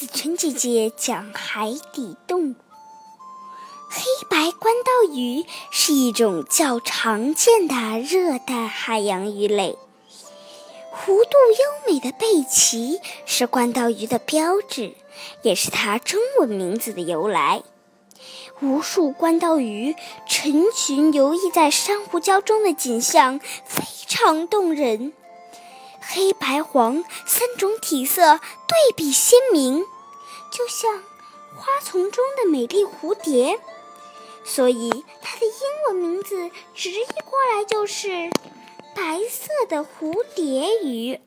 子晨姐姐讲海底动物。黑白关刀鱼是一种较常见的热带海洋鱼类，弧度优美的背鳍是关刀鱼的标志，也是它中文名字的由来。无数关刀鱼成群游弋在珊瑚礁中的景象非常动人，黑白黄三种体色对比鲜明，就像花丛中的美丽蝴蝶。所以，它的英文名字直译过来就是“白色的蝴蝶鱼”。